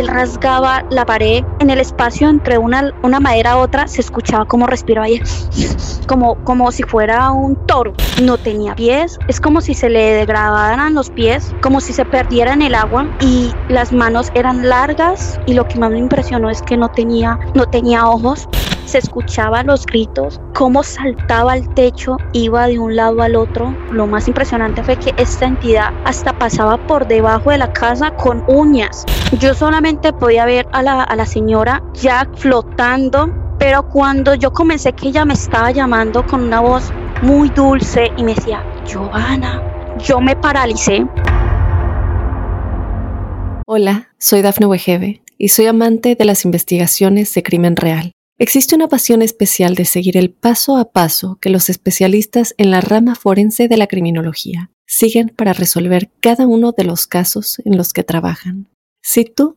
Él rasgaba la pared en el espacio entre una, una madera a otra, se escuchaba como respiraba ahí, como, como si fuera un toro. No tenía pies, es como si se le degradaran los pies, como si se perdiera en el agua y las manos eran largas y lo que más me impresionó es que no tenía, no tenía ojos se escuchaban los gritos, cómo saltaba al techo, iba de un lado al otro. Lo más impresionante fue que esta entidad hasta pasaba por debajo de la casa con uñas. Yo solamente podía ver a la, a la señora ya flotando, pero cuando yo comencé que ella me estaba llamando con una voz muy dulce y me decía, Giovanna, yo me paralicé. Hola, soy Dafne Wegebe y soy amante de las investigaciones de crimen real. Existe una pasión especial de seguir el paso a paso que los especialistas en la rama forense de la criminología siguen para resolver cada uno de los casos en los que trabajan. Si tú,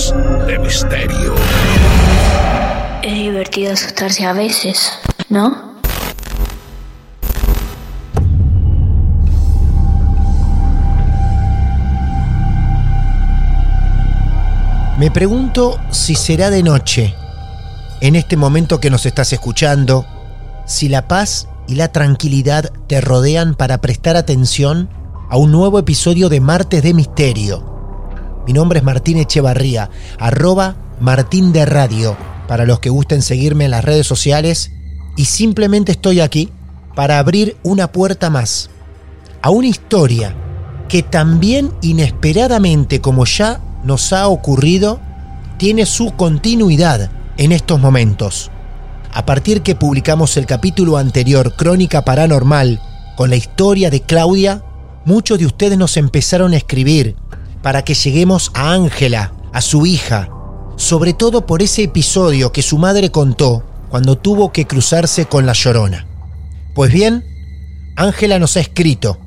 De Misterio. Es divertido asustarse a veces, ¿no? Me pregunto si será de noche, en este momento que nos estás escuchando, si la paz y la tranquilidad te rodean para prestar atención a un nuevo episodio de Martes de Misterio. Mi nombre es Martín Echevarría, arroba Martín de Radio, para los que gusten seguirme en las redes sociales, y simplemente estoy aquí para abrir una puerta más a una historia que también inesperadamente como ya nos ha ocurrido, tiene su continuidad en estos momentos. A partir que publicamos el capítulo anterior, Crónica Paranormal, con la historia de Claudia, muchos de ustedes nos empezaron a escribir para que lleguemos a Ángela, a su hija, sobre todo por ese episodio que su madre contó cuando tuvo que cruzarse con la llorona. Pues bien, Ángela nos ha escrito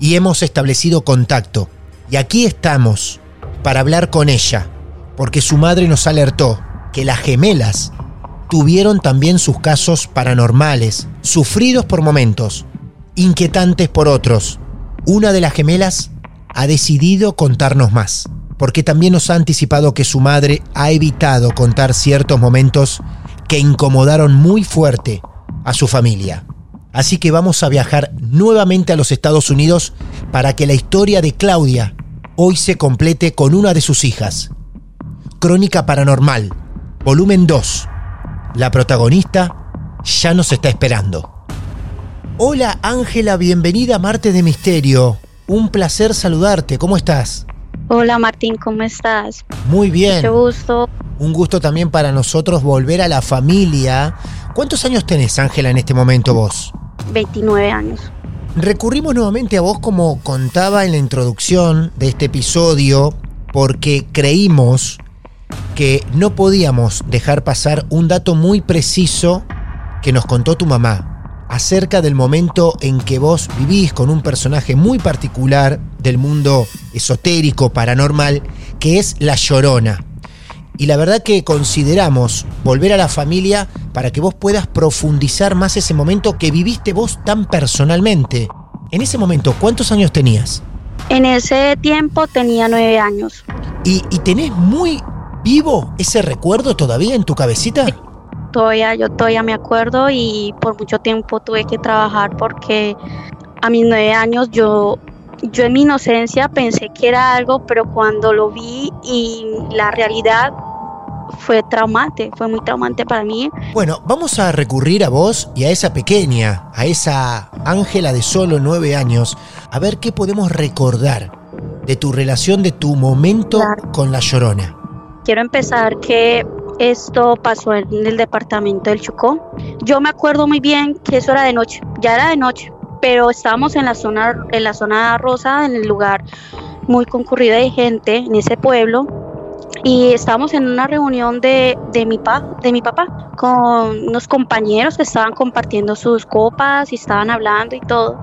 y hemos establecido contacto. Y aquí estamos para hablar con ella, porque su madre nos alertó que las gemelas tuvieron también sus casos paranormales, sufridos por momentos, inquietantes por otros. Una de las gemelas ha decidido contarnos más, porque también nos ha anticipado que su madre ha evitado contar ciertos momentos que incomodaron muy fuerte a su familia. Así que vamos a viajar nuevamente a los Estados Unidos para que la historia de Claudia hoy se complete con una de sus hijas. Crónica Paranormal, volumen 2. La protagonista ya nos está esperando. Hola Ángela, bienvenida a Marte de Misterio. Un placer saludarte, ¿cómo estás? Hola Martín, ¿cómo estás? Muy bien. Mucho gusto. Un gusto también para nosotros volver a la familia. ¿Cuántos años tenés, Ángela, en este momento vos? 29 años. Recurrimos nuevamente a vos como contaba en la introducción de este episodio porque creímos que no podíamos dejar pasar un dato muy preciso que nos contó tu mamá. Acerca del momento en que vos vivís con un personaje muy particular del mundo esotérico, paranormal, que es La Llorona. Y la verdad que consideramos volver a la familia para que vos puedas profundizar más ese momento que viviste vos tan personalmente. En ese momento, ¿cuántos años tenías? En ese tiempo tenía nueve años. ¿Y, y tenés muy vivo ese recuerdo todavía en tu cabecita? Todavía, yo todavía me acuerdo y por mucho tiempo tuve que trabajar porque a mis nueve años yo, yo en mi inocencia pensé que era algo, pero cuando lo vi y la realidad fue traumante, fue muy traumante para mí. Bueno, vamos a recurrir a vos y a esa pequeña, a esa Ángela de solo nueve años, a ver qué podemos recordar de tu relación, de tu momento Claro. con la llorona. Quiero empezar que esto pasó en el departamento del Chocó. Yo me acuerdo muy bien que eso era de noche, ya era de noche, pero estábamos en la zona, en la zona rosa, en el lugar muy concurrido de gente, en ese pueblo, y estábamos en una reunión de, de, mi, pa, de mi papá con unos compañeros que estaban compartiendo sus copas y estaban hablando y todo.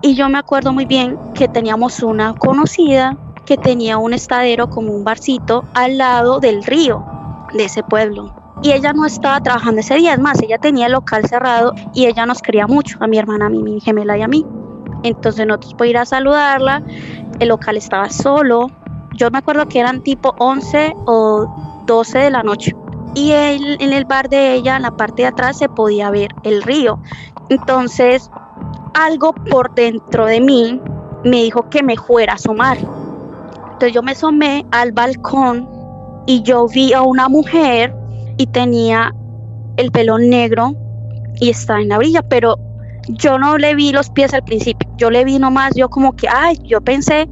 Y yo me acuerdo muy bien que teníamos una conocida que tenía un estadero como un barcito al lado del río de ese pueblo. Y ella no estaba trabajando ese día, es más, ella tenía el local cerrado y ella nos quería mucho, a mi hermana, a mí, mi gemela y a mí. Entonces nosotros por ir a saludarla, el local estaba solo. Yo me acuerdo que eran tipo 11 o 12 de la noche. Y en el bar de ella, en la parte de atrás, se podía ver el río. Entonces, algo por dentro de mí me dijo que me fuera a asomar. Entonces yo me asomé al balcón y yo vi a una mujer y tenía el pelo negro y estaba en la orilla, pero yo no le vi los pies al principio, yo le vi nomás, yo como que, ay, yo pensé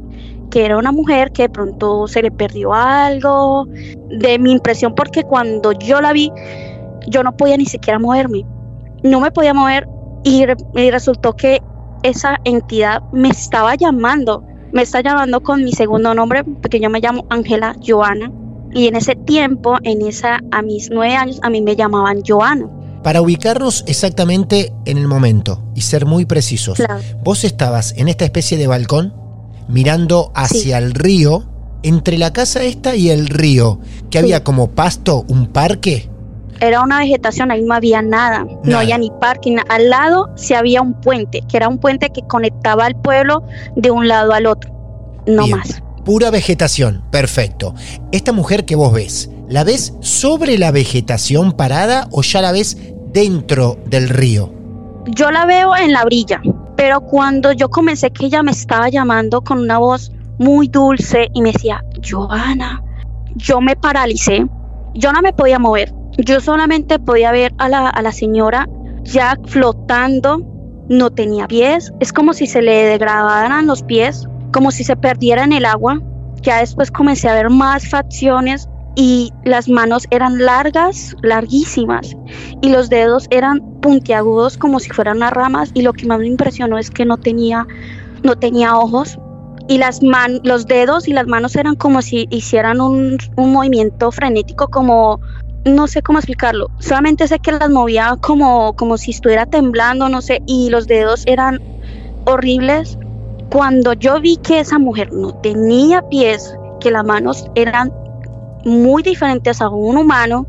que era una mujer que de pronto se le perdió algo, de mi impresión, porque cuando yo la vi, yo no podía ni siquiera moverme, no me podía mover y, re- y resultó que esa entidad me estaba llamando, me está llamando con mi segundo nombre, porque yo me llamo Ángela Joana. Y en ese tiempo, en esa, a mis nueve años, a mí me llamaban Joana. Para ubicarnos exactamente en el momento y ser muy precisos, Claro. vos estabas en esta especie de balcón mirando hacia el río, entre la casa esta y el río, que había como pasto, un parque. Era una vegetación, ahí no había nada, Nada. no había ni parking. Al lado sí había un puente, que era un puente que conectaba al pueblo de un lado al otro, no Bien. más. Pura vegetación, perfecto. Esta mujer que vos ves, ¿la ves sobre la vegetación parada o ya la ves dentro del río? Yo la veo en la brilla, pero cuando yo comencé que ella me estaba llamando con una voz muy dulce y me decía, Joana, yo me paralicé, yo no me podía mover, yo solamente podía ver a la, a la señora ya flotando, no tenía pies, es como si se le degradaran los pies, como si se perdiera en el agua. Ya después comencé a ver más facciones y las manos eran largas, larguísimas, y los dedos eran puntiagudos como si fueran las ramas y lo que más me impresionó es que no tenía no tenía ojos y las man los dedos y las manos eran como si hicieran un, un movimiento frenético como no sé cómo explicarlo solamente sé que las movía como como si estuviera temblando no sé y los dedos eran horribles cuando yo vi que esa mujer no tenía pies que las manos eran muy diferentes a un humano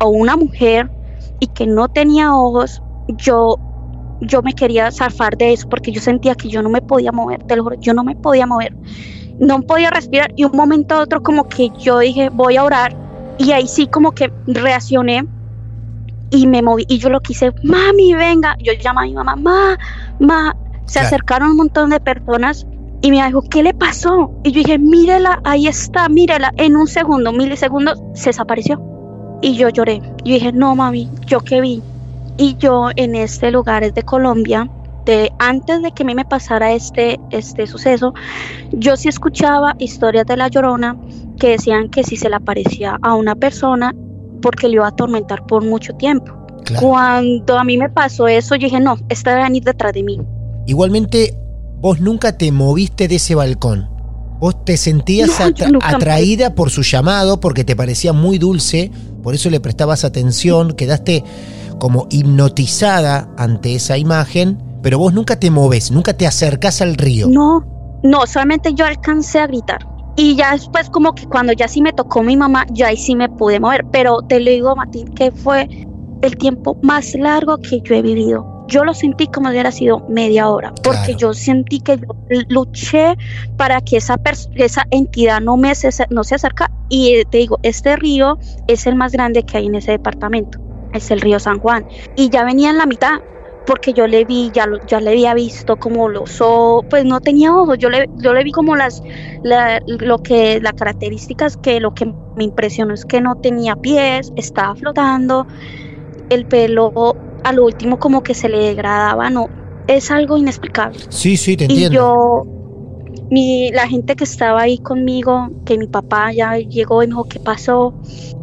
o una mujer y que no tenía ojos, yo, yo me quería zafar de eso porque yo sentía que yo no me podía mover, te lo juro, yo no me podía mover, no podía respirar y un momento a otro como que yo dije voy a orar y ahí sí como que reaccioné y me moví y yo lo quise, mami venga, yo llamé a mi mamá, ma, ma, se Claro. acercaron un montón de personas y me dijo, ¿qué le pasó? Y yo dije, mírela, ahí está, mírela. En un segundo, milisegundos, se desapareció. Y yo lloré. Yo dije, no, mami, ¿yo qué vi? Y yo en este lugar es de Colombia, de, antes de que a mí me pasara este, este suceso, yo sí escuchaba historias de La Llorona que decían que si se le aparecía a una persona, porque le iba a atormentar por mucho tiempo. Claro. Cuando a mí me pasó eso, yo dije, no, esta debe venir detrás de mí. Igualmente, vos nunca te moviste de ese balcón. Vos te sentías No, yo atra- atraída por su llamado porque te parecía muy dulce, por eso le prestabas atención, quedaste como hipnotizada ante esa imagen, pero vos nunca te moves, nunca te acercas al río. No, no, solamente yo alcancé a gritar. Y ya después como que cuando ya sí me tocó mi mamá, ya ahí sí me pude mover. Pero te lo digo, Matín, que fue el tiempo más largo que yo he vivido. Yo lo sentí como si hubiera sido media hora, porque Claro. yo sentí que yo luché para que esa, esa entidad no, me se, no se acerca. Y eh, te digo, este río es el más grande que hay en ese departamento, es el río San Juan. Y ya venía en la mitad, porque yo le vi, ya, lo- ya le había visto como los ojos, pues no tenía ojos, yo le, yo le vi como las, la, lo que, las características que lo que me impresionó es que no tenía pies, estaba flotando, el pelo a lo último como que se le degradaba, no, es algo inexplicable. Sí, sí, te Y entiendo. yo, mi, la gente que estaba ahí conmigo, que mi papá ya llegó y me dijo, ¿qué pasó?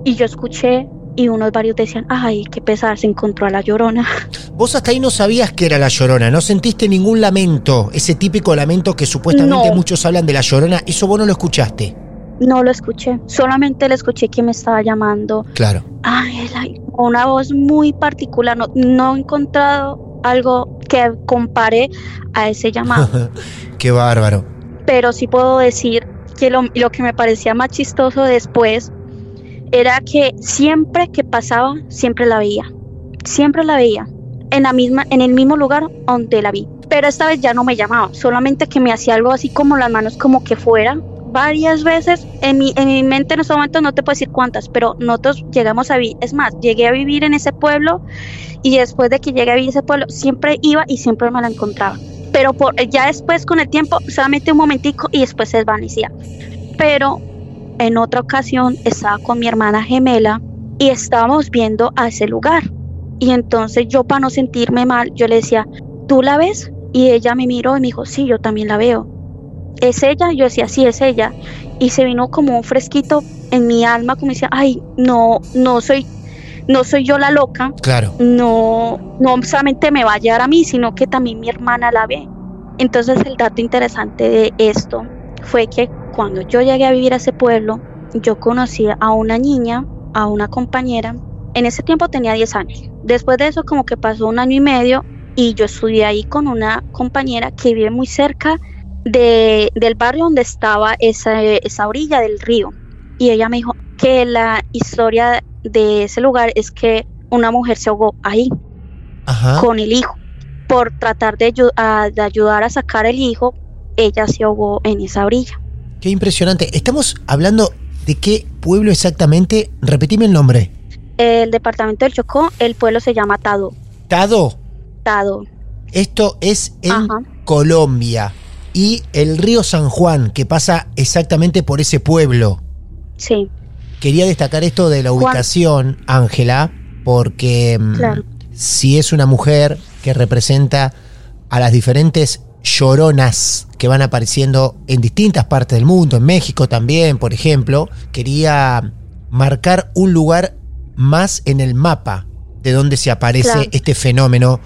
Y yo escuché y unos varios decían, ay, qué pesar, se encontró a la llorona. Vos hasta ahí no sabías que era la llorona, no sentiste ningún lamento, ese típico lamento que supuestamente No. muchos hablan de la llorona, eso vos no lo escuchaste. No lo escuché, solamente le escuché que me estaba llamando. Claro. Ángela, y con una voz muy particular. No, no he encontrado algo que compare a ese llamado, Qué bárbaro. pero sí puedo decir que lo, lo que me parecía más chistoso después era que siempre que pasaba, siempre la veía. Siempre la veía. En, la misma, en el mismo lugar donde la vi. Pero esta vez ya no me llamaba, solamente que me hacía algo así como las manos como que fuera. Varias veces en mi, en mi mente en ese momento no te puedo decir cuántas, pero nosotros llegamos a vivir, es más, llegué a vivir en ese pueblo y después de que llegué a vivir en ese pueblo siempre iba y siempre me la encontraba. Pero por, ya después con el tiempo, solamente un momentico y después se desvanecía. Pero en otra ocasión estaba con mi hermana gemela y estábamos viendo a ese lugar. Y entonces yo para no sentirme mal, yo le decía, ¿tú la ves? Y ella me miró y me dijo, sí, yo también la veo. ¿Es ella? Yo decía, sí, es ella. Y se vino como un fresquito en mi alma, como decía, ay, no, no soy, no soy yo la loca, Claro. no, no solamente me va a llegar a mí, sino que también mi hermana la ve. Entonces el dato interesante de esto fue que cuando yo llegué a vivir a ese pueblo, yo conocí a una niña, a una compañera. En ese tiempo tenía 10 años. Después de eso como que pasó un año y medio y yo estudié ahí con una compañera que vive muy cerca de, del barrio donde estaba esa, esa orilla del río. Y ella me dijo que la historia de ese lugar es que una mujer se ahogó ahí Ajá. con el hijo. Por tratar de, ayu- a- de ayudar a sacar el hijo, ella se ahogó en esa orilla. Qué impresionante. Estamos hablando de qué pueblo exactamente. Repetime el nombre. El departamento del Chocó, el pueblo se llama Tado. Tado. Tado. Esto es en Ajá. Colombia. Y el río San Juan, que pasa exactamente por ese pueblo. Sí, Quería destacar esto de la ubicación, Ángela, porque mm, Claro. si es una mujer que representa a las diferentes lloronas que van apareciendo en distintas partes del mundo, en México también, por ejemplo, quería marcar un lugar más en el mapa de donde se aparece Claro. este fenómeno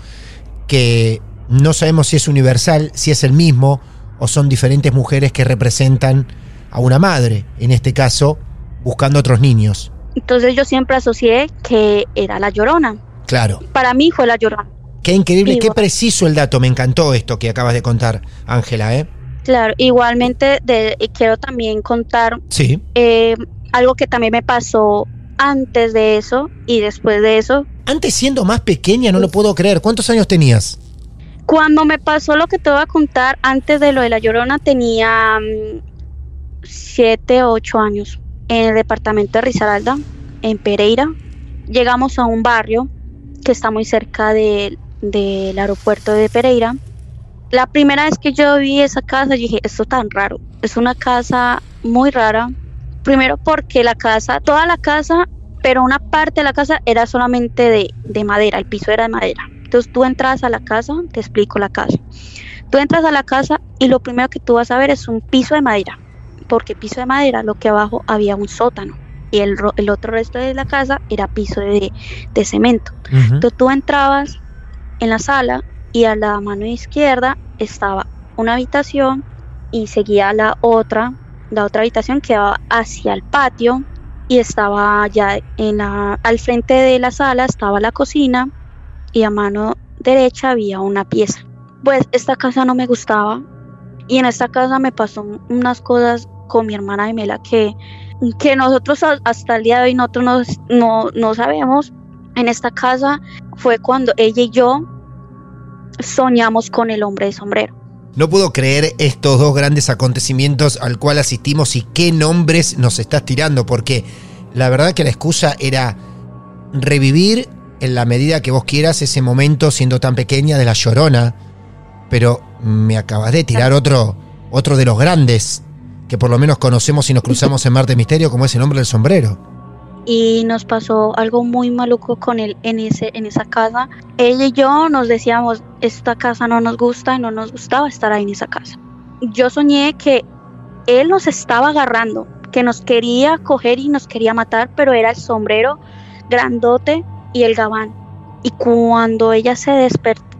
que no sabemos si es universal, si es el mismo o son diferentes mujeres que representan a una madre, en este caso, buscando otros niños. entonces yo siempre asocié que era la llorona. Claro. Para mí fue la llorona. Qué increíble, qué preciso el dato. Me encantó esto que acabas de contar, Ángela, ¿eh? Claro, igualmente de, y quiero también contar Sí. eh, algo que también me pasó antes de eso y después de eso. Antes siendo más pequeña, no lo puedo creer. ¿Cuántos años tenías? Cuando me pasó lo que te voy a contar antes de lo de la llorona tenía 7 o 8 años en el departamento de Risaralda, en Pereira. Llegamos a un barrio que está muy cerca de- del aeropuerto de Pereira. La primera vez que yo vi esa casa, dije, esto tan raro. Es una casa muy rara. Primero porque la casa, toda la casa, pero una parte de la casa era solamente de, de madera, el piso era de madera. Entonces tú entras a la casa, te explico la casa. Tú entras a la casa y lo primero que tú vas a ver es un piso de madera, porque piso de madera, lo que abajo había un sótano y el, ro- el otro resto de la casa era piso de, de cemento. Ujú. Entonces tú entrabas en la sala y a la mano izquierda estaba una habitación y seguía la otra, la otra habitación que daba hacia el patio y estaba ya en la, al frente de la sala estaba la cocina y a mano derecha había una pieza. Pues esta casa no me gustaba y en esta casa me pasó unas cosas con mi hermana Gemela que, que nosotros hasta el día de hoy nosotros no, no sabemos. En esta casa fue cuando ella y yo soñamos con el hombre de sombrero. No puedo creer estos dos grandes acontecimientos al cual asistimos y qué nombres nos estás tirando, porque la verdad que la excusa era revivir en la medida que vos quieras ese momento siendo tan pequeña de la llorona, pero me acabas de tirar otro, otro de los grandes que por lo menos conocemos y nos cruzamos en Marte Misterio, como es el hombre del sombrero. Y nos pasó algo muy maluco con él en, ese, en esa casa. Ella y yo nos decíamos, esta casa no nos gusta y no nos gustaba estar ahí en esa casa. Yo soñé que él nos estaba agarrando, que nos quería coger y nos quería matar, pero era el sombrero grandote y el gabán. Y cuando ella se,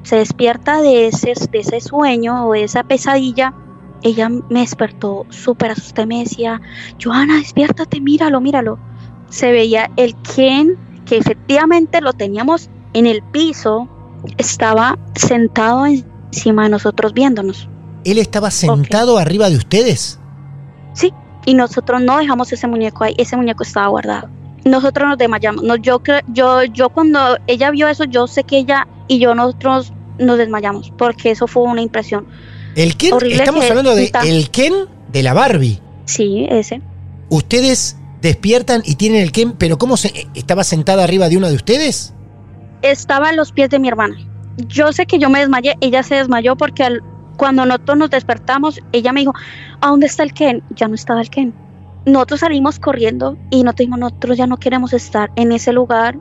se despierta de ese, de ese sueño o de esa pesadilla, ella me despertó súper asustada. Me decía, Joana, despiértate, míralo, míralo. Se veía el Ken, que efectivamente lo teníamos en el piso, estaba sentado encima de nosotros viéndonos. ¿Él estaba sentado arriba de ustedes? Sí, y nosotros no dejamos ese muñeco ahí, ese muñeco estaba guardado nosotros nos desmayamos. No, yo, yo, yo cuando ella vio eso, yo sé que ella y yo nosotros nos desmayamos, porque eso fue una impresión. ¿El Ken? Estamos hablando de el Ken de la Barbie. Sí, ese. Ustedes despiertan y tienen el Ken, pero ¿cómo se estaba sentada arriba de uno de ustedes? Estaba a los pies de mi hermana. Yo sé que yo me desmayé, ella se desmayó porque cuando nosotros nos despertamos, ella me dijo, ¿a dónde está el Ken? Ya no estaba el Ken nosotros salimos corriendo y no dijimos, nosotros ya no queremos estar en ese lugar.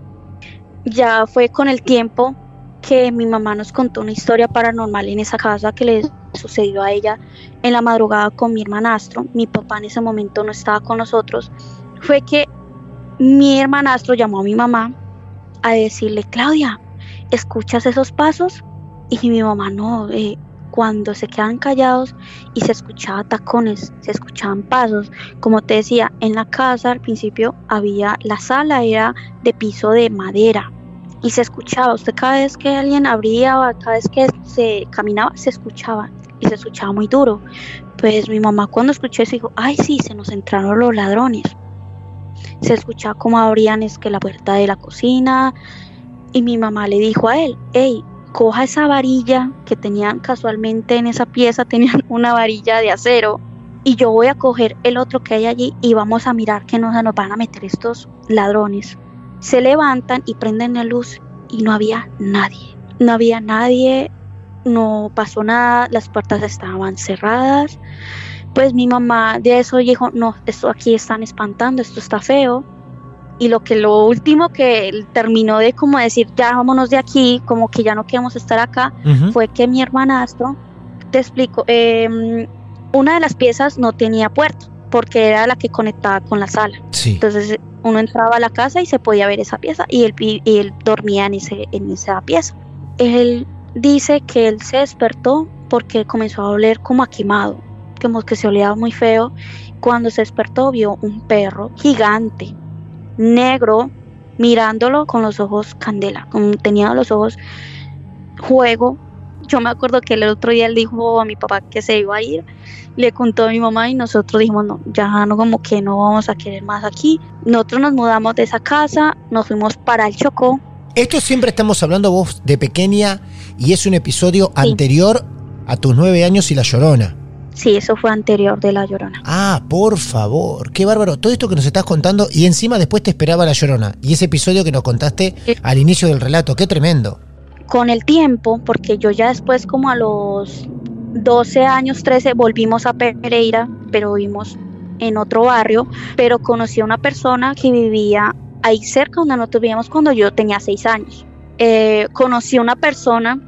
Ya fue con el tiempo que mi mamá nos contó una historia paranormal en esa casa que le sucedió a ella en la madrugada con mi hermanastro. Mi papá en ese momento no estaba con nosotros. Fue que mi hermanastro llamó a mi mamá a decirle, Claudia, ¿escuchas esos pasos? Y mi mamá no, eh, cuando se quedan callados y se escuchaba tacones, se escuchaban pasos. Como te decía, en la casa al principio había la sala era de piso de madera y se escuchaba. Usted cada vez que alguien abría, cada vez que se caminaba, se escuchaba y se escuchaba muy duro. Pues mi mamá cuando escuchó eso dijo, ay sí, se nos entraron los ladrones. Se escuchaba como abrían es que la puerta de la cocina y mi mamá le dijo a él, hey, coja esa varilla que tenían casualmente en esa pieza, tenían una varilla de acero, y yo voy a coger el otro que hay allí y vamos a mirar que nos, nos van a meter estos ladrones. Se levantan y prenden la luz y no había nadie. No había nadie, no pasó nada, las puertas estaban cerradas. Pues mi mamá de eso dijo, no, esto aquí están espantando, esto está feo y lo que lo último que terminó de como decir ya vámonos de aquí, como que ya no queremos estar acá, fue que mi hermanastro, te explico, em, una de las piezas no tenía puerta porque era la que conectaba con la sala. Entonces uno entraba a la casa y se podía ver esa pieza y él, y él dormía en, ese, en esa pieza. Él dice que él se despertó porque comenzó a oler como a quemado, como que se olía muy feo. Cuando se despertó vio un perro gigante, negro, mirándolo con los ojos candela, como tenía los ojos juego. Yo me acuerdo que el otro día él dijo a mi papá que se iba a ir, le contó a mi mamá y nosotros dijimos, no, ya no, como que no vamos a querer más aquí. Nosotros nos mudamos de esa casa, nos fuimos para el Chocó. Esto siempre estamos hablando vos de pequeña y es un episodio anterior a tus nueve años y la llorona. Sí, eso fue anterior de La Llorona. Ah, por favor, qué bárbaro. Todo esto que nos estás contando y encima después te esperaba La Llorona. Y ese episodio que nos contaste al inicio del relato, qué tremendo. Con el tiempo, porque yo ya después como a los 12 años, 13, volvimos a Pereira, pero vimos en otro barrio, pero conocí a una persona que vivía ahí cerca donde nosotros vivíamos cuando yo tenía 6 años. Eh, conocí a una persona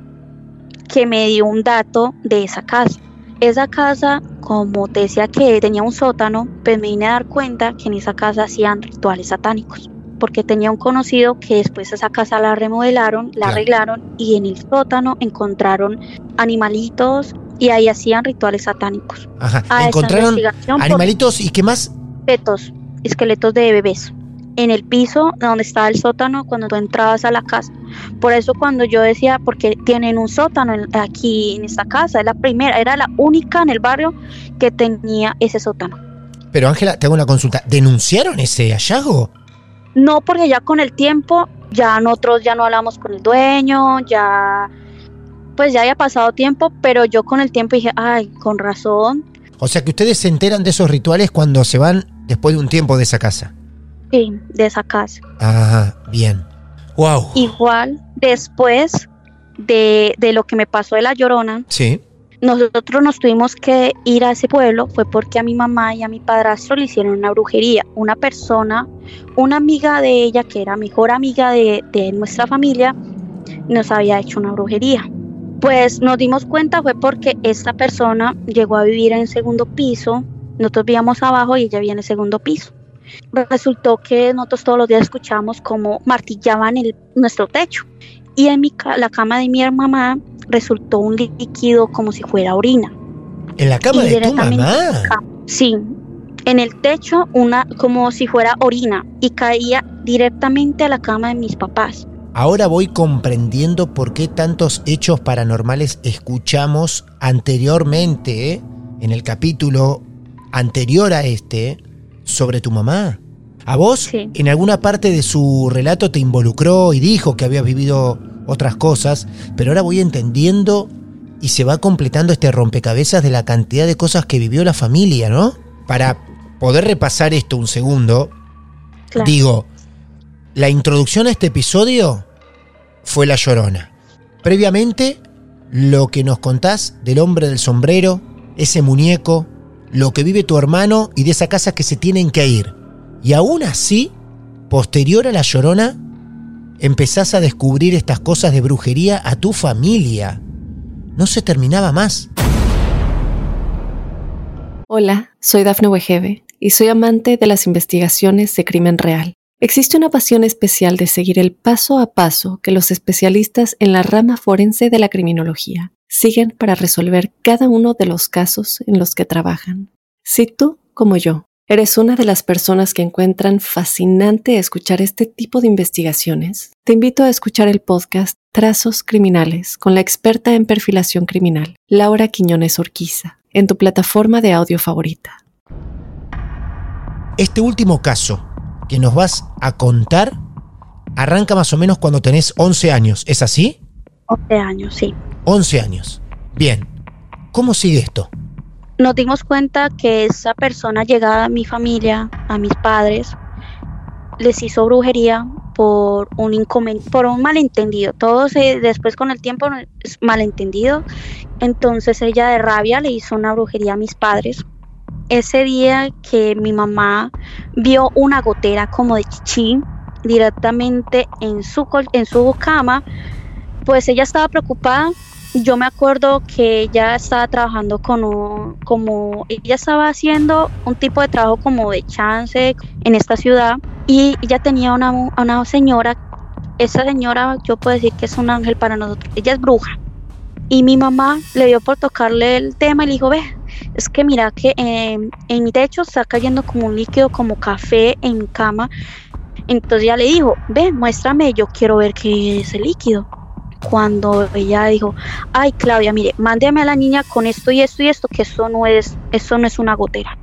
que me dio un dato de esa casa esa casa, como te decía que tenía un sótano, pues me vine a dar cuenta que en esa casa hacían rituales satánicos. Porque tenía un conocido que después esa casa la remodelaron, la arreglaron y en el sótano encontraron animalitos y ahí hacían rituales satánicos. Ajá. ¿Encontraron animalitos y qué más? Fetos, esqueletos de bebés. En el piso donde estaba el sótano cuando tú entrabas a la casa. Por eso cuando yo decía, porque tienen un sótano aquí en esta casa, es la primera, era la única en el barrio que tenía ese sótano. Pero Ángela, te hago una consulta. ¿Denunciaron ese hallazgo? No, porque ya con el tiempo, ya nosotros ya no hablamos con el dueño, ya, pues ya había pasado tiempo, pero yo con el tiempo dije, ay, con razón. O sea que ustedes se enteran de esos rituales cuando se van después de un tiempo de esa casa. Sí, de esa casa. Ajá, bien. Wow. Igual, después de, de lo que me pasó de la llorona, Sí. nosotros nos tuvimos que ir a ese pueblo fue porque a mi mamá y a mi padrastro le hicieron una brujería. Una persona, una amiga de ella, que era mejor amiga de, de nuestra familia, nos había hecho una brujería. Pues nos dimos cuenta fue porque esta persona llegó a vivir en el segundo piso, nosotros vivíamos abajo y ella vivía en el segundo piso. Resultó que nosotros todos los días escuchábamos como martillaban el, nuestro techo y en mi la cama de mi mamá resultó un líquido como si fuera orina. ¿En la cama Y de tu mamá? Sí, en el techo una como si fuera orina y caía directamente a la cama de mis papás. Ahora voy comprendiendo por qué tantos hechos paranormales escuchamos anteriormente, ¿eh? en el capítulo anterior a este, sobre tu mamá. ¿A vos Sí. en alguna parte de su relato te involucró y dijo que habías vivido otras cosas, pero ahora voy entendiendo y se va completando este rompecabezas de la cantidad de cosas que vivió la familia, ¿no? Para poder repasar esto un segundo, Claro. Digo, la introducción a este episodio fue La Llorona. Previamente, lo que nos contás del hombre del sombrero, ese muñeco, lo que vive tu hermano y de esa casa que se tienen que ir. Y aún así, posterior a La Llorona, empezás a descubrir estas cosas de brujería a tu familia. No se terminaba más. Hola, soy Dafne Wegebe y soy amante de las investigaciones de crimen real. Existe una pasión especial de seguir el paso a paso que los especialistas en la rama forense de la criminología siguen para resolver cada uno de los casos en los que trabajan. Si tú, como yo, eres una de las personas que encuentran fascinante escuchar este tipo de investigaciones, te invito a escuchar el podcast Trazos Criminales con la experta en perfilación criminal, Laura Quiñones Orquiza, en tu plataforma de audio favorita. Este último caso que nos vas a contar arranca más o menos cuando tenés 11 años, ¿es así? 11 años, sí. 11 años. Bien. ¿Cómo sigue esto? Nos dimos cuenta que esa persona llegada a mi familia, a mis padres, les hizo brujería por un incomen- por un malentendido. Todo después con el tiempo es malentendido. Entonces ella de rabia le hizo una brujería a mis padres. Ese día que mi mamá vio una gotera como de chichi directamente en su, en su cama, pues ella estaba preocupada. Yo me acuerdo que ella estaba trabajando con un, como, ella estaba haciendo un tipo de trabajo como de chance en esta ciudad y ella tenía una, una señora, esa señora yo puedo decir que es un ángel para nosotros, ella es bruja. Y mi mamá le dio por tocarle el tema y le dijo, ve, es que mira que eh, en mi techo está cayendo como un líquido como café en mi cama. Entonces ella le dijo, ve, muéstrame, yo quiero ver qué es el líquido. Cuando ella dijo, ay Claudia, mire, mándeme a la niña con esto y esto y esto, que esto no es, esto no es una gotera.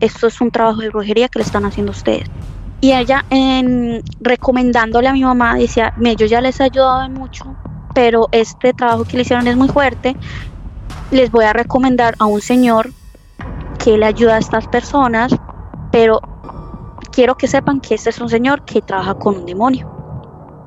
Esto es un trabajo de brujería que le están haciendo ustedes. Y ella, en, recomendándole a mi mamá, decía, "Mire, yo ya les he ayudado mucho, pero este trabajo que le hicieron es muy fuerte. Les voy a recomendar a un señor que le ayuda a estas personas, pero quiero que sepan que este es un señor que trabaja con un demonio.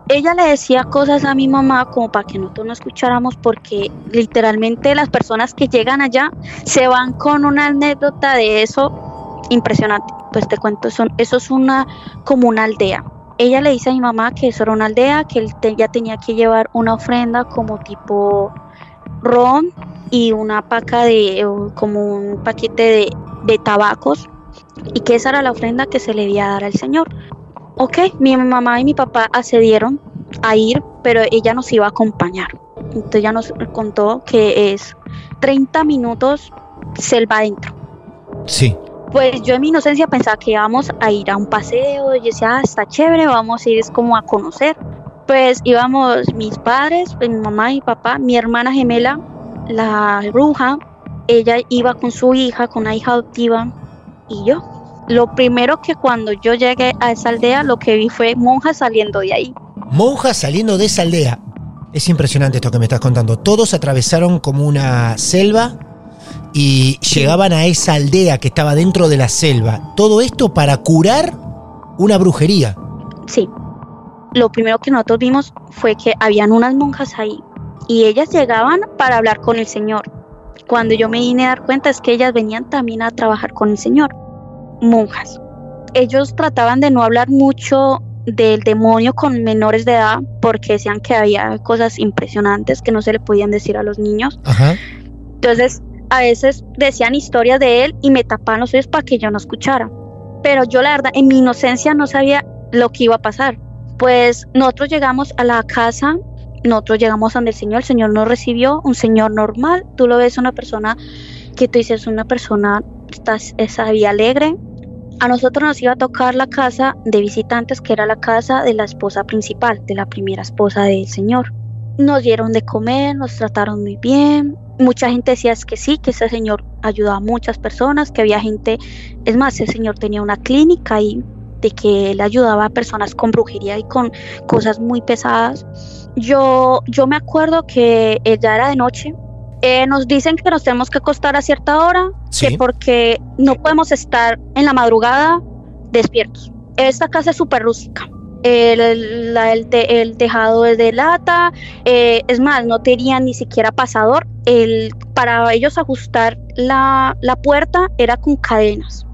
Ella le decía cosas a mi mamá como para que nosotros no escucháramos porque literalmente las personas que llegan allá se van con una anécdota de eso impresionante. Pues te cuento, son, eso es una como una aldea. Ella le dice a mi mamá que eso era una aldea, que él ya tenía que llevar una ofrenda como tipo ron y una paca de, o como un paquete de, de tabacos y que esa era la ofrenda que se le iba a dar al Señor. Ok, mi mamá y mi papá accedieron a ir, pero ella nos iba a acompañar. Entonces ella nos contó que es 30 minutos selva adentro. Sí. Pues yo en mi inocencia pensaba que íbamos a ir a un paseo, yo decía, ah, está chévere, vamos a ir es como a conocer. Pues íbamos mis padres, pues, mi mamá y papá, mi hermana gemela, la bruja, ella iba con su hija, con una hija adoptiva y yo. Lo primero que cuando yo llegué a esa aldea, lo que vi fue monjas saliendo de ahí. Monjas saliendo de esa aldea. Es impresionante esto que me estás contando. Todos atravesaron como una selva y llegaban a esa aldea que estaba dentro de la selva. Todo esto para curar una brujería. Sí. Lo primero que nosotros vimos fue que habían unas monjas ahí y ellas llegaban para hablar con el Señor. Cuando yo me vine a dar cuenta es que ellas venían también a trabajar con el Señor monjas. Ellos trataban de no hablar mucho del demonio con menores de edad porque decían que había cosas impresionantes que no se le podían decir a los niños. Entonces, a veces decían historias de él y me tapaban los oídos para que yo no escuchara. Pero yo la verdad, en mi inocencia no sabía lo que iba a pasar. Pues nosotros llegamos a la casa, nosotros llegamos donde el Señor, el Señor nos recibió, un Señor normal, tú lo ves una persona que tú dices, una persona, estás, esa vía alegre, a nosotros nos iba a tocar la casa de visitantes, que era la casa de la esposa principal, de la primera esposa del señor. Nos dieron de comer, nos trataron muy bien. Mucha gente decía que sí, que ese señor ayudaba a muchas personas, que había gente, es más, ese señor tenía una clínica y de que él ayudaba a personas con brujería y con cosas muy pesadas. Yo, yo me acuerdo que ya era de noche, eh, nos dicen que nos tenemos que acostar a cierta hora, que porque no podemos estar en la madrugada despiertos. Esta casa es súper rústica. El, el, tejado es de lata, eh, es más, no tenían ni siquiera pasador. El, para ellos ajustar la, la puerta era con cadenas.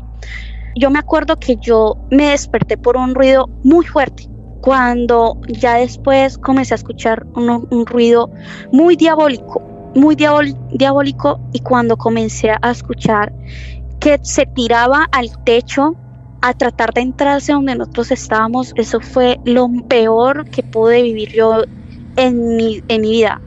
Yo me acuerdo que yo me desperté por un ruido muy fuerte cuando ya después comencé a escuchar un ruido muy diabólico muy diabólico y cuando comencé a escuchar que se tiraba al techo a tratar de entrarse donde nosotros estábamos, eso fue lo peor que pude vivir yo en mi, en mi vida.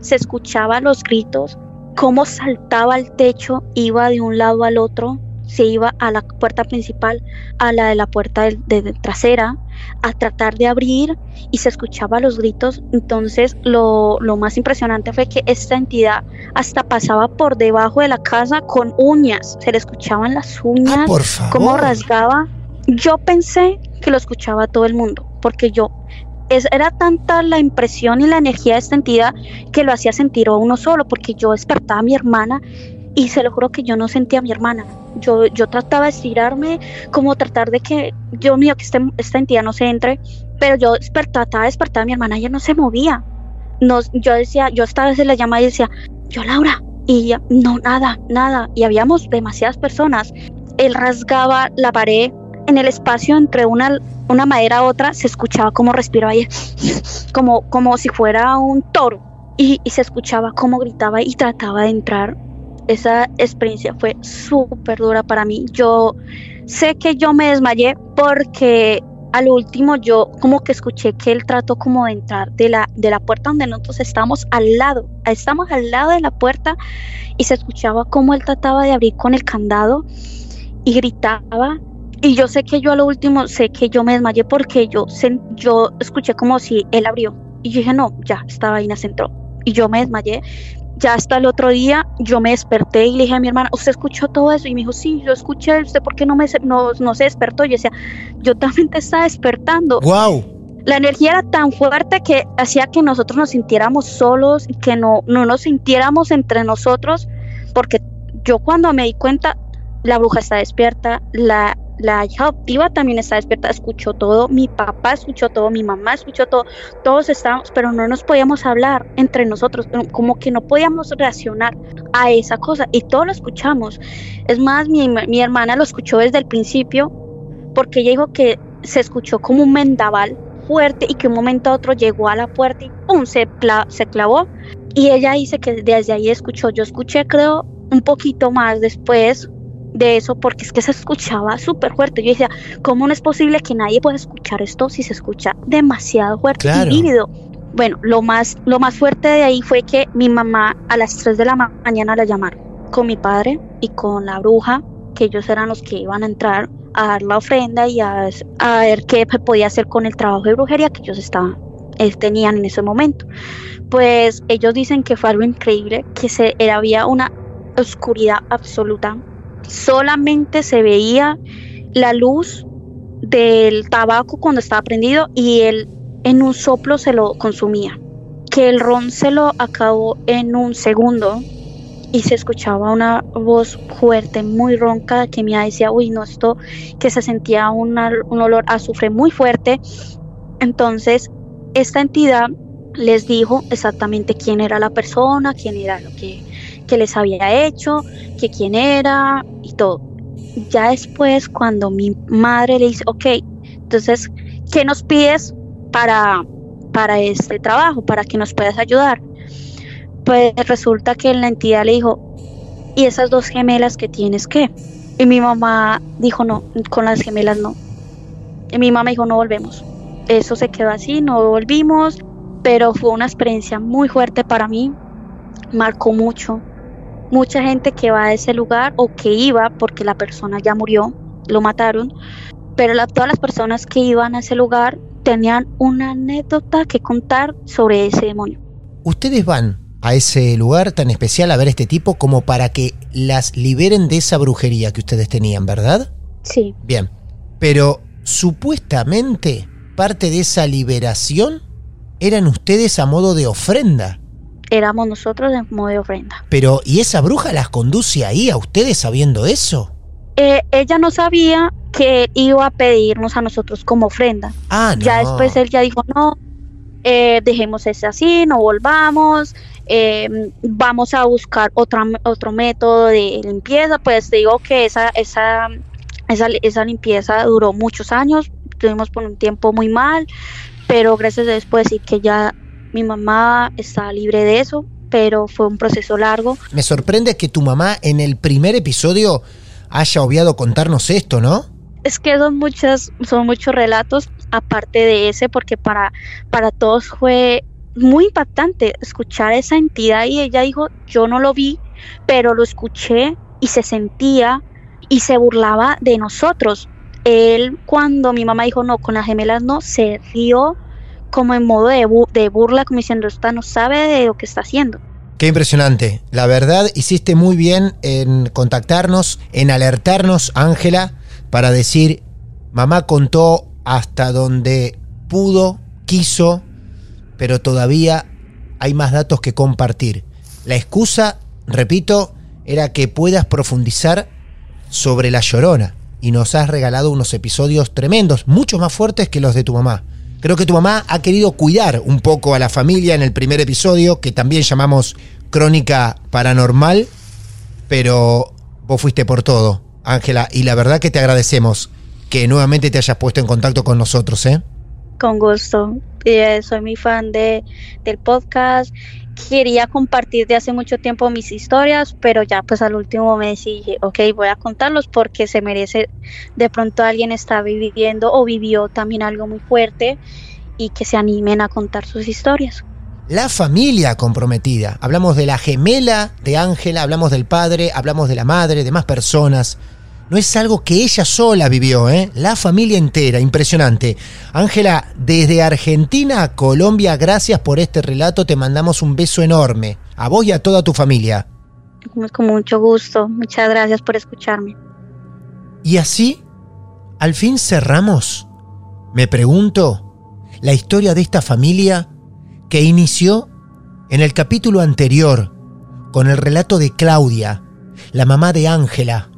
Se escuchaban los gritos, cómo saltaba al techo, iba de un lado al otro, se iba a la puerta principal, a la de la puerta de, trasera, a tratar de abrir y se escuchaba los gritos. Entonces lo, más impresionante fue que esta entidad hasta pasaba por debajo de la casa con uñas, se le escuchaban las uñas, ah, cómo rasgaba. Yo pensé que lo escuchaba todo el mundo, porque yo era tanta la impresión y la energía de esta entidad que lo hacía sentir a uno solo, porque yo despertaba a mi hermana y se lo juro que yo no sentía a mi hermana. Yo, yo trataba de estirarme, como tratar de que, yo mío, que este, esta entidad no se entre, pero yo trataba de despertar a mi hermana, ella no se movía. Nos, yo decía, yo esta vez la llamaba y decía, yo Laura, y ella, no, nada, nada. Y habíamos demasiadas personas. Él rasgaba la pared en el espacio entre una, una madera a otra, se escuchaba como respiraba y como, como si fuera un toro. Y, y se escuchaba como gritaba y trataba de entrar esa experiencia fue súper dura para mí. Yo sé que yo me desmayé porque al último yo como que escuché que él trató como de entrar de la, de la puerta donde nosotros estamos al lado, estamos al lado de la puerta y se escuchaba como él trataba de abrir con el candado y gritaba. Y yo sé que yo a lo último sé que yo me desmayé porque yo, yo escuché como si él abrió. Y yo dije no, ya, estaba vaina se entró y yo me desmayé, ya hasta el otro día yo me desperté y le dije a mi hermana, ¿usted escuchó todo eso? Y me dijo, sí, yo escuché, ¿usted por qué no, me, no, no se despertó? Y yo decía, yo también te estaba despertando. ¡Wow! La energía era tan fuerte que hacía que nosotros nos sintiéramos solos y que no, no nos sintiéramos entre nosotros, porque yo cuando me di cuenta, la bruja está despierta, la, la hija adoptiva también está despierta, escuchó todo, mi papá escuchó todo, mi mamá escuchó todo, todos estábamos, pero no nos podíamos hablar entre nosotros, como que no podíamos reaccionar a esa cosa y todos lo escuchamos. Es más, mi, mi hermana lo escuchó desde el principio porque ella dijo que se escuchó como un mendaval fuerte y que un momento a otro llegó a la puerta y ¡pum! se, se clavó. Y ella dice que desde ahí escuchó, yo escuché creo un poquito más después de eso porque es que se escuchaba súper fuerte. Yo decía, ¿cómo no es posible que nadie pueda escuchar esto si se escucha demasiado fuerte y vívido? Bueno, lo más, lo más fuerte de ahí fue que mi mamá a las 3 de la mañana la llamaron con mi padre y con la bruja, que ellos eran los que iban a entrar a dar la ofrenda y a, a ver qué podía hacer con el trabajo de brujería que ellos estaban, eh, tenían en ese momento. Pues ellos dicen que fue algo increíble, que se, era, había una oscuridad absoluta. Solamente se veía la luz del tabaco cuando estaba prendido y él en un soplo se lo consumía. Que el ron se lo acabó en un segundo y se escuchaba una voz fuerte, muy ronca, que me decía, uy, no, esto, que se sentía un olor a azufre muy fuerte. Entonces, esta entidad les dijo exactamente quién era la persona, quién era lo que, que les había hecho, que quién era y todo. Ya después, cuando mi madre le dice, ok, entonces, ¿qué nos pides para, para este trabajo, para que nos puedas ayudar? Pues resulta que la entidad le dijo, ¿y esas dos gemelas que tienes qué? Y mi mamá dijo, no, con las gemelas no. Y mi mamá dijo, no volvemos. Eso se quedó así, no volvimos, pero fue una experiencia muy fuerte para mí, marcó mucho. Mucha gente que va a ese lugar o que iba porque la persona ya murió, lo mataron, pero todas las personas que iban a ese lugar tenían una anécdota que contar sobre ese demonio. Ustedes van a ese lugar tan especial a ver este tipo como para que las liberen de esa brujería que ustedes tenían, ¿verdad? Sí. Bien, pero supuestamente parte de esa liberación eran ustedes a modo de ofrenda. Éramos nosotros en modo de ofrenda. Pero, ¿y esa bruja las conduce ahí a ustedes sabiendo eso? Eh, ella no sabía que iba a pedirnos a nosotros como ofrenda. Ah, no. Ya después él ya dijo, no, eh, dejemos ese así, no volvamos, eh, vamos a buscar otra, otro método de limpieza. Pues digo que esa, esa, esa, esa limpieza duró muchos años, estuvimos por un tiempo muy mal, pero gracias a después sí que ya mi mamá está libre de eso, pero fue un proceso largo. Me sorprende que tu mamá en el primer episodio haya obviado contarnos esto, ¿no? Es que son muchas, son muchos relatos aparte de ese, porque para, para todos fue muy impactante escuchar esa entidad y ella dijo, yo no lo vi, pero lo escuché y se sentía y se burlaba de nosotros. Él cuando mi mamá dijo no, con las gemelas no, se rió como en modo de, bu de burla, como diciendo, esta no sabe de lo que está haciendo. Qué impresionante. La verdad, hiciste muy bien en contactarnos, en alertarnos, Ángela, para decir, mamá contó hasta donde pudo, quiso, pero todavía hay más datos que compartir. La excusa, repito, era que puedas profundizar sobre la llorona y nos has regalado unos episodios tremendos, mucho más fuertes que los de tu mamá. Creo que tu mamá ha querido cuidar un poco a la familia en el primer episodio, que también llamamos Crónica Paranormal, pero vos fuiste por todo, Ángela, y la verdad que te agradecemos que nuevamente te hayas puesto en contacto con nosotros, ¿eh? Con gusto. Eh, soy muy fan de, del podcast. Quería compartir de hace mucho tiempo mis historias, pero ya pues al último me dije, ok, voy a contarlos porque se merece, de pronto alguien está viviendo o vivió también algo muy fuerte y que se animen a contar sus historias. La familia comprometida. Hablamos de la gemela de Ángela, hablamos del padre, hablamos de la madre, de más personas. No es algo que ella sola vivió, ¿eh? La familia entera, impresionante. Ángela, desde Argentina a Colombia, gracias por este relato, te mandamos un beso enorme. A vos y a toda tu familia. Con mucho gusto, muchas gracias por escucharme. Y así, al fin cerramos. Me pregunto, la historia de esta familia que inició en el capítulo anterior con el relato de Claudia, la mamá de Ángela,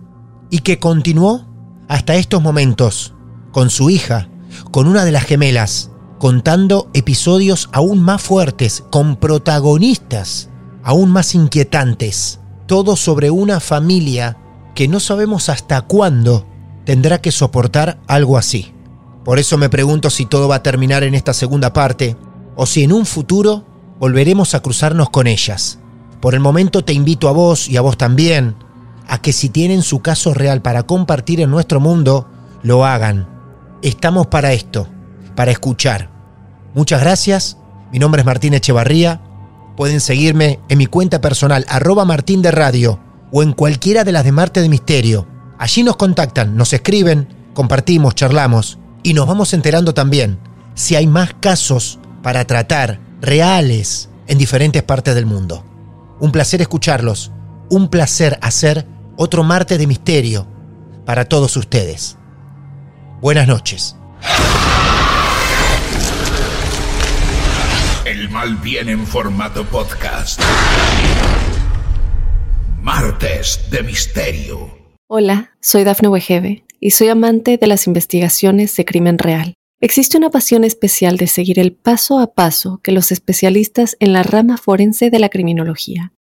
y que continuó hasta estos momentos con su hija, con una de las gemelas, contando episodios aún más fuertes, con protagonistas aún más inquietantes, todo sobre una familia que no sabemos hasta cuándo tendrá que soportar algo así. Por eso me pregunto si todo va a terminar en esta segunda parte o si en un futuro volveremos a cruzarnos con ellas. Por el momento te invito a vos y a vos también a que si tienen su caso real para compartir en nuestro mundo, lo hagan. Estamos para esto, para escuchar. Muchas gracias. Mi nombre es Martín Echevarría. Pueden seguirme en mi cuenta personal, arroba Martín de Radio, o en cualquiera de las de Marte de Misterio. Allí nos contactan, nos escriben, compartimos, charlamos y nos vamos enterando también si hay más casos para tratar reales en diferentes partes del mundo. Un placer escucharlos, un placer hacer otro martes de misterio para todos ustedes. Buenas noches. El mal viene en formato podcast. Martes de Misterio. Hola, soy Dafne Wegebe y soy amante de las investigaciones de crimen real. Existe una pasión especial de seguir el paso a paso que los especialistas en la rama forense de la criminología